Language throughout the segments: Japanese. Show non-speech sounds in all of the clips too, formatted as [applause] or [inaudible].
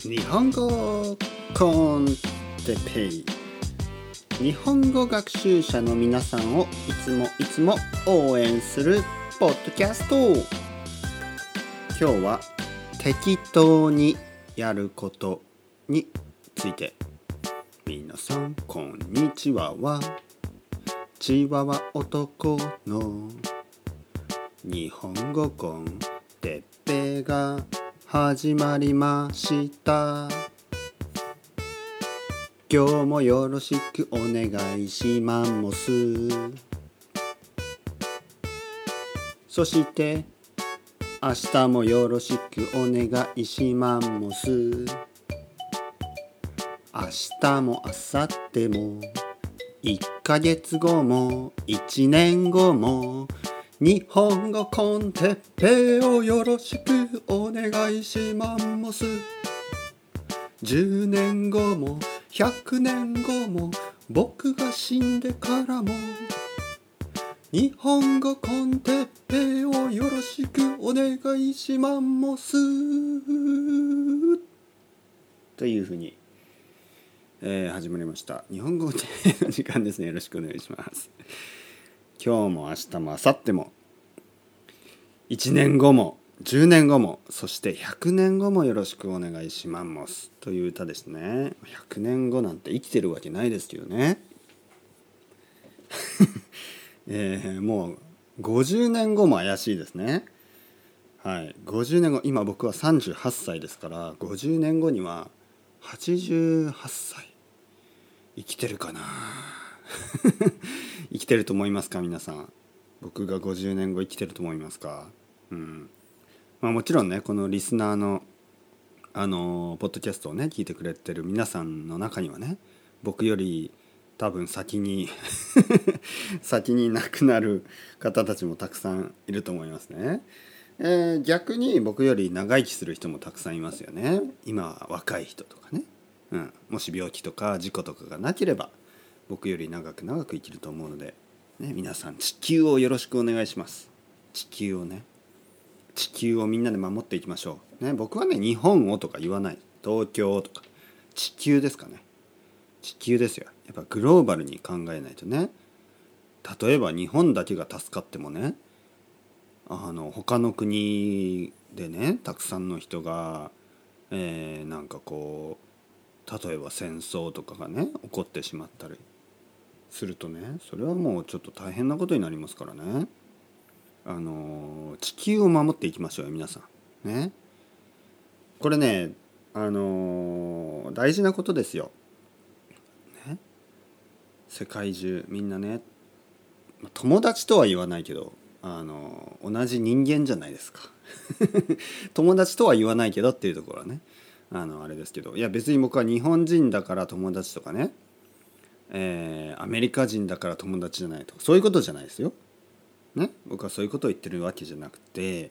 日本語コンテペイ。日本語学習者の皆さんをいつもいつも応援するポッドキャスト。今日は適当にやることについて。皆さんこんにちは。はチワワ男の。日本語コンテッペイが始まりました。今日もよろしくお願いします。そして明日もよろしくお願いします。明日も明後日も1ヶ月後も1年後も日本語コンテッペをよろしくお願いします。10年後も100年後も僕が死んでからも日本語コンテッペをよろしくお願いします。というふうに、えー始まりました。日本語の時間ですね。よろしくお願いします。今日も明日も明後日も。1年後も10年後もそして100年後もよろしくお願いします。という歌ですね。100年後なんて生きてるわけないですけどね。[laughs] えーもう50年後も怪しいですね。はい。50年後今僕は38歳ですから50年後には88歳。生きてるかな？生きてると思いますか皆さん。僕が50年後生きてると思いますか？うん。まあもちろんねこのリスナーのあのポッドキャストをね聞いてくれてる皆さんの中にはね僕より多分先に [laughs] 先に亡くなる方たちもたくさんいると思いますね。えー逆に僕より長生きする人もたくさんいますよね。今は若い人とかね、うん、もし病気とか事故とかがなければ僕より長く長く生きると思うので、ね、皆さん地球をよろしくお願いします。地球をね。地球をみんなで守っていきましょう。ね、僕はね日本をとか言わない。東京とか。地球ですかね。地球ですよ。やっぱグローバルに考えないとね。例えば日本だけが助かってもねあの他の国でねたくさんの人が、えーなんかこう例えば戦争とかがね起こってしまったり。するとねそれはもうちょっと大変なことになりますからね。あの地球を守っていきましょうよ皆さん。ね。これねあの大事なことですよ。ね、世界中みんなね友達とは言わないけどあの同じ人間じゃないですか。[laughs] 友達とは言わないけどっていうところはねあのあれですけど。いや別に僕は日本人だから友達とかね、えーアメリカ人だから友達じゃないとかそういうことじゃないですよ。ね、僕はそういうことを言ってるわけじゃなくて、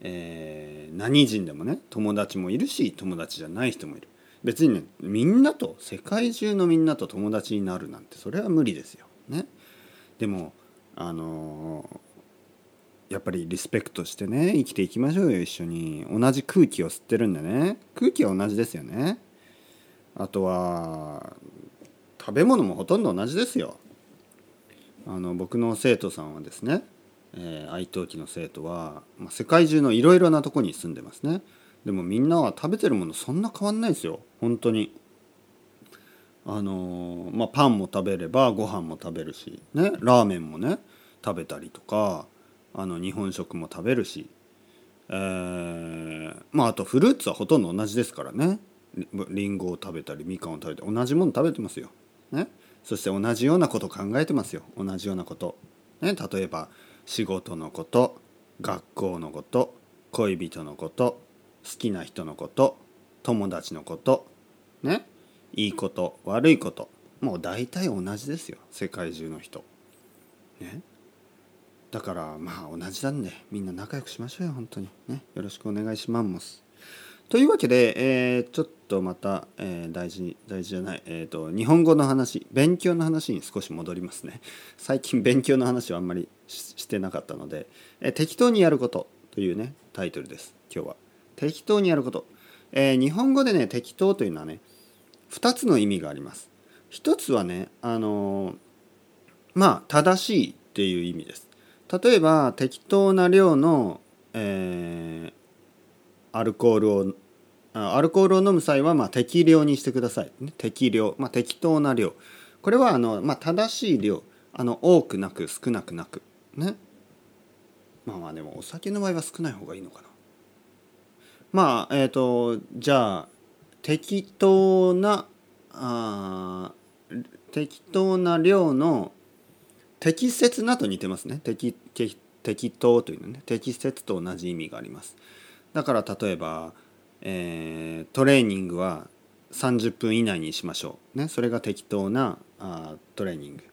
えー何人でもね友達もいるし友達じゃない人もいる。別にねみんなと世界中のみんなと友達になるなんてそれは無理ですよ。ね、でもあのーやっぱりリスペクトしてね生きていきましょうよ一緒に。同じ空気を吸ってるんでね。空気は同じですよね。あとは食べ物もほとんど同じですよ。あの僕の生徒さんはですね、えー愛登記の生徒は、まあ、世界中のいろいろなとこに住んでますね。でもみんなは食べてるものそんな変わんないですよ。本当に。あのーまあパンも食べればご飯も食べるしねラーメンもね食べたりとかあの日本食も食べるしえーまああとフルーツはほとんど同じですからね。りりんごを食べたりみかんを食べて同じもの食べてますよ、ね、そして同じようなこと考えてますよ。同じようなこと、ね、例えば仕事のこと学校のこと恋人のこと好きな人のこと友達のことねいいこと悪いこともう大体同じですよ。世界中の人。ね。だからまあ同じなんでみんな仲良くしましょうよ本当に。ね。よろしくお願いします。というわけで、えーちょっとまた、えー大事に大事じゃない、えー、と日本語の話勉強の話に少し戻りますね。最近勉強の話はあんまりししてなかったので、えー適当にやることというねタイトルです今日は。適当にやること。え、日本語でね適当というのはね2つの意味があります。一つはねあの、まあ正しいっていう意味です。例えば適当な量の、えー、アルコールをアルコールを飲む際はまあ適量にしてください、適量、まあ、適当な量。これはあの、まあ、正しい量。あの多くなく少なくなく。ね。まあまあでもお酒の場合は少ない方がいいのかな。まあえっ、ー、とじゃあ適当なあ適当な量の適切なと似てますね。適適適当というのね。適切と同じ意味があります。だから例えば、えー、トレーニングは30分以内にしましょう。ねそれが適当なあトレーニング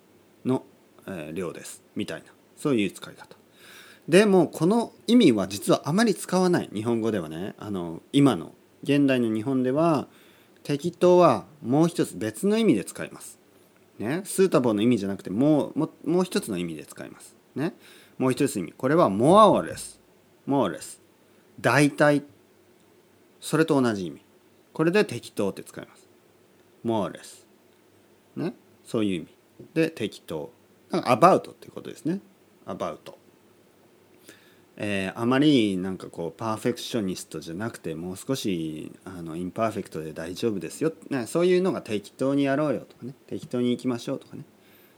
の、えー、量です。みたいな。そういう使い方。でもこの意味は実はあまり使わない。日本語ではね。あの今の現代の日本では適当はもう一つ別の意味で使います。ね、スータボーの意味じゃなくてもうももう一つの意味で使います。ね、もう一つの意味。これは more or less more or less 大体それと同じ意味。これで適当って使います。more or less ね？そういう意味。で適当。なんか about っていうことですね。about えー、あまりなんかこう perfectionist じゃなくてもう少しあの imperfect で大丈夫ですよ、ね、そういうのが適当にやろうよとかね。適当に行きましょうとかね。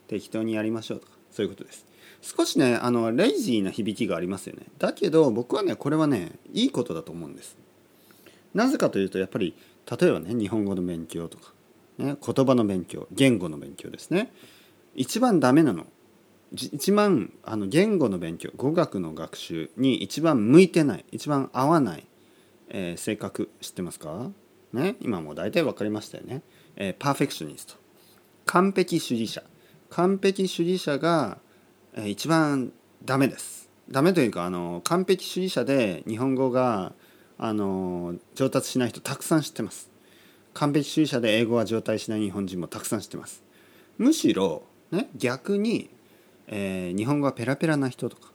適当にやりましょうとか。そういうことです。少しねあの lazy な響きがありますよね。だけど僕はねこれはねいいことだと思うんです。なぜかというとやっぱり例えばね日本語の勉強とか、ね、言葉の勉強言語の勉強ですね。一番ダメなの。一番あの言語の勉強語学の学習に一番向いてない一番合わない、えー、性格知ってますか？ね今もう大体分かりましたよね、えー、パーフェクショニスト完璧主義者。完璧主義者が、一番ダメです。ダメというかあの完璧主義者で日本語があの上達しない人たくさん知ってます。完璧主義者で英語が上達しない日本人もたくさん知ってます。むしろね逆にえー、日本語はペラペラな人とか、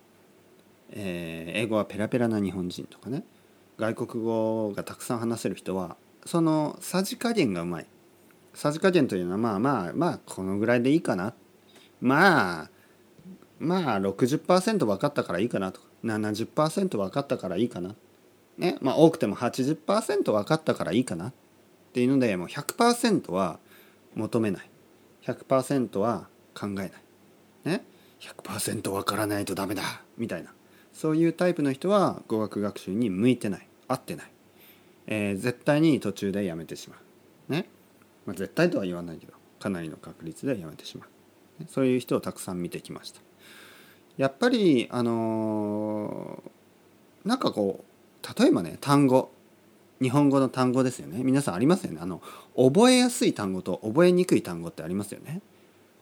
えー、英語はペラペラな日本人とかね外国語がたくさん話せる人はそのさじ加減がうまい。さじ加減というのはまあまあまあこのぐらいでいいかな。まあまあ60%分かったからいいかなとか70%分かったからいいかな。ねまあ多くても80%分かったからいいかなっていうのでもう100%は求めない。100%は考えない。ね100%わからないとダメだみたいな。そういうタイプの人は語学学習に向いてない。合ってない、えー、絶対に途中でやめてしまう。ね、まあ、絶対とは言わないけどかなりの確率でやめてしまう、ね、そういう人をたくさん見てきました。やっぱりあのー、なんかこう例えばね単語。日本語の単語ですよね。皆さんありますよね。あの覚えやすい単語と覚えにくい単語ってありますよね。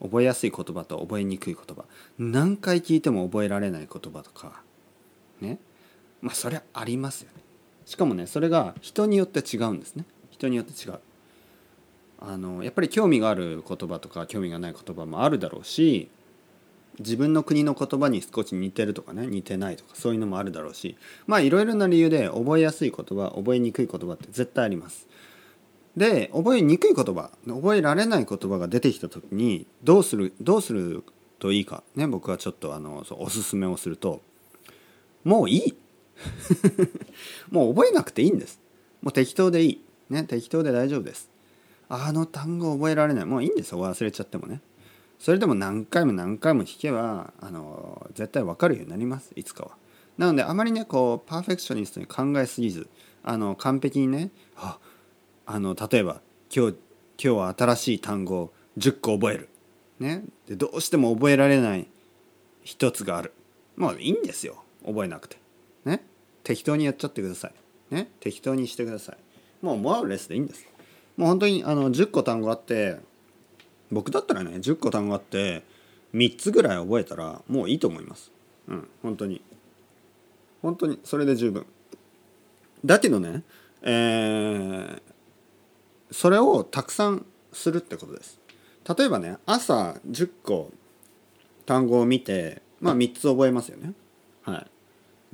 覚えやすい言葉と覚えにくい言葉。何回聞いても覚えられない言葉とか。ね。まあそれはありますよね。しかもねそれが人によって違うんですね。人によって違う。あのやっぱり興味がある言葉とか興味がない言葉もあるだろうし自分の国の言葉に少し似てるとかね似てないとかそういうのもあるだろうしまあいろいろな理由で覚えやすい言葉覚えにくい言葉って絶対あります。で覚えにくい言葉覚えられない言葉が出てきた時にどうするどうするといいかね僕はちょっとあのおすすめをするともういい。[laughs] もう覚えなくていいんです。もう適当でいい。ね適当で大丈夫です。あの単語覚えられない。もういいんですよ。忘れちゃってもね。それでも何回も何回も聞けばあの絶対分かるようになりますいつかは。なのであまりねこうパーフェクショニストに考えすぎずあの完璧にねああの例えば今日今日は新しい単語を10個覚える、ね、でどうしても覚えられない一つがある。もういいんですよ。覚えなくて。ね。適当にやっちゃってください。ね。適当にしてください。もうモアレスでいいんです。もう本当にあの10個単語あって僕だったらね10個単語あって3つぐらい覚えたらもういいと思います。うん本当に。本当にそれで十分。だけどねえー、それをたくさんするってことです。例えばね朝10個単語を見てまあ3つ覚えますよね。はい。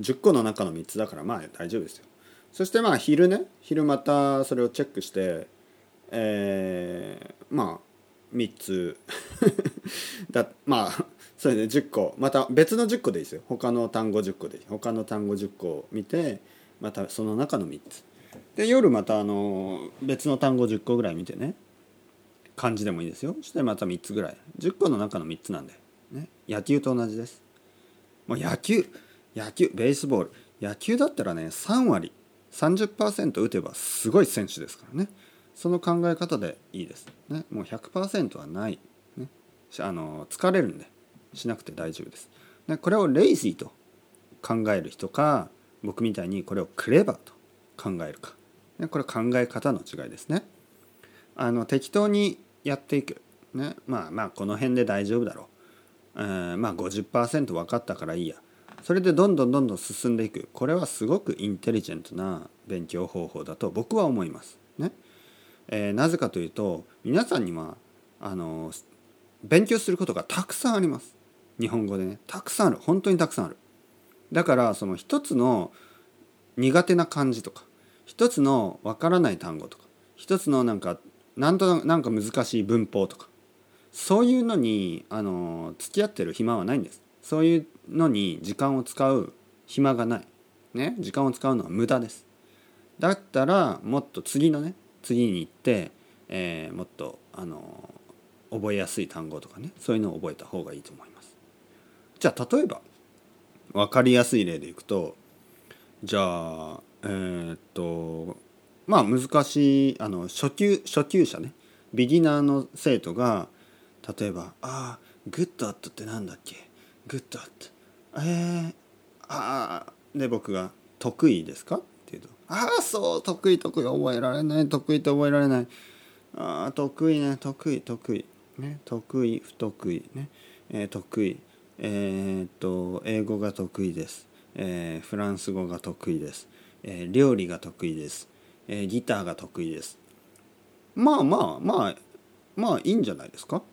10個の中の3つだからまあ大丈夫ですよ。そしてまあ昼ね。昼またそれをチェックしてえー、まあ3つ。[laughs] だまあそうですね10個。また別の10個でいいですよ。他の単語10個で。他の単語10個を見てまたその中の3つ。で夜またあの別の単語10個ぐらい見てね。漢字でもいいですよ。そしてまた3つぐらい。10個の中の3つなんで、ね、野球と同じです。もう野球。野球ベースボール。野球だったらね3割。30%打てばすごい選手ですからね。その考え方でいいです、ね、もう100%はない、ね、あの疲れるんでしなくて大丈夫です、ね、これをレイジーと考える人か僕みたいにこれをクレバーと考えるか、ね、これ考え方の違いですね。あの適当にやっていく、ね、まあまあこの辺で大丈夫だろう、えー、まあ50%分かったからいいや。それでどんどんどんどん進んでいく。これはすごくインテリジェントな勉強方法だと僕は思います。ね。えー、なぜかというと皆さんにはあの勉強することがたくさんあります。日本語でねたくさんある本当にたくさんある。だからその一つの苦手な漢字とか一つのわからない単語とか一つのなんかなんとなんか難しい文法とかそういうのにあの付き合ってる暇はないんです。そういうのに時間を使う暇がない。ね、時間を使うのは無駄です。だったらもっと次のね次に行って、えー、もっとあの覚えやすい単語とかねそういうのを覚えた方がいいと思います。じゃあ例えば分かりやすい例でいくとじゃあえー、っとまあ難しいあの初級初級者ねビギナーの生徒が例えば「ああグッドアットってなんだっけ？グッドアットえー、ああで僕が「得意ですか?」「ああそう得意得意。覚えられない。得意と覚えられない。ああ得意ね。得意得意。ね。得意不得意。ね、えー、得意。えー、っと英語が得意です、えー、フランス語が得意です、えー、料理が得意です、えー、ギターが得意です。まあまあまあまあいいんじゃないですか？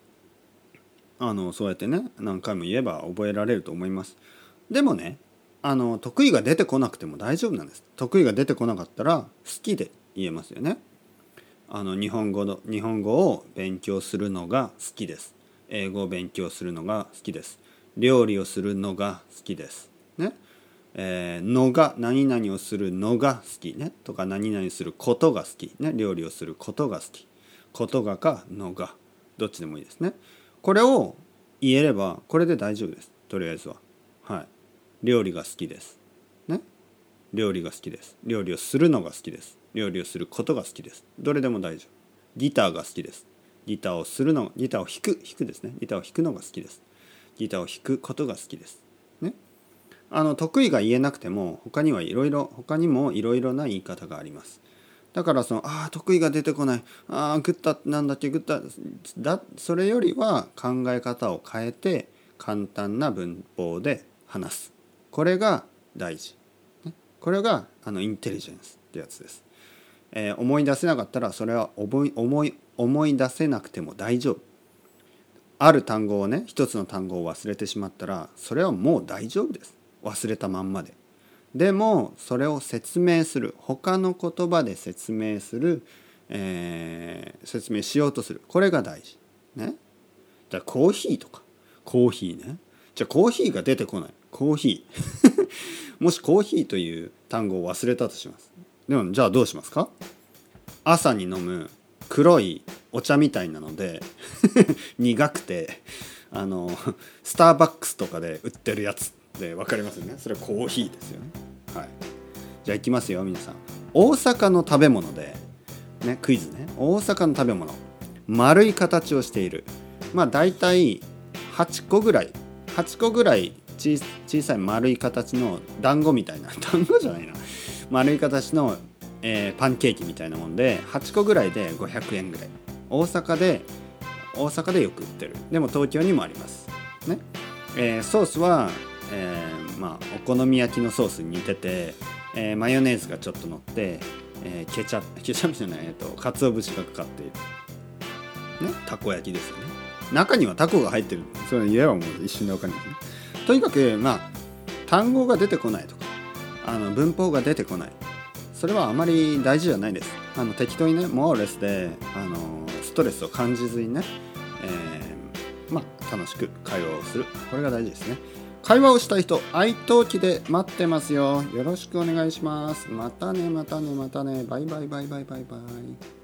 あのそうやってね何回も言えば覚えられると思います。でもねあの得意が出てこなくても大丈夫なんです。得意が出てこなかったら好きで言えますよね。あの日本語の日本語を勉強するのが好きです。英語を勉強するのが好きです。料理をするのが好きです。ね。えー、のが何々をするのが好きね。とか何々することが好き。ね。料理をすることが好き。ことがかのが。どっちでもいいですね。これを言えればこれで大丈夫です。とりあえずは。はい。料理が好きです。ね？料理が好きです。料理をするのが好きです。料理をすることが好きです。どれでも大丈夫。ギターが好きです。ギターをするのギターを弾く弾くですね。ギターを弾くのが好きです。ギターを弾くことが好きです。ね？あの得意が言えなくても他にはいろいろ他にもいろいろな言い方があります。だからそのああ得意が出てこない。ああグッタなんだっけグッタだそれよりは考え方を変えて簡単な文法で話すこれが大事。これがあのインテリジェンスってやつです、えー、思い出せなかったらそれは思い思い思い出せなくても大丈夫。ある単語をね一つの単語を忘れてしまったらそれはもう大丈夫です。忘れたまんまで。でもそれを説明する。他の言葉で説明する、えー、説明しようとする。これが大事。ね。じゃあコーヒーとか。コーヒーね。じゃあコーヒーが出てこない。コーヒー。[laughs] もしコーヒーという単語を忘れたとします。でもじゃあどうしますか？朝に飲む黒いお茶みたいなので [laughs] 苦くてあのスターバックスとかで売ってるやつで分かりますよね。それコーヒーですよね。はい。じゃあいきますよ皆さん。大阪の食べ物でねクイズね。大阪の食べ物。丸い形をしている。まあ大体8個ぐらい8個ぐらい小さい丸い形の団子みたいな [laughs] 団子じゃないな。丸い形の、えー、パンケーキみたいなもんで8個ぐらいで500円ぐらい。大阪で大阪でよく売ってる。でも東京にもあります。ね、えー、ソースはえー、まあお好み焼きのソースに似てて、えー、マヨネーズがちょっと乗って、えー、ケチャップ [laughs] ケチャップじゃないえっと鰹節がかかっている。ね。たこ焼きですよね。中にはタコが入ってる。それ言えばもう一瞬で分かりますね。とにかくまあ単語が出てこないとかあの文法が出てこない。それはあまり大事じゃないです。あの適当にねモーレスであのストレスを感じずにね、えー、まあ楽しく会話をする。これが大事ですね。会話をしたい人愛登記で待ってますよ。よろしくお願いします。またねまたねまたね。バイバイバイバイバイバイ。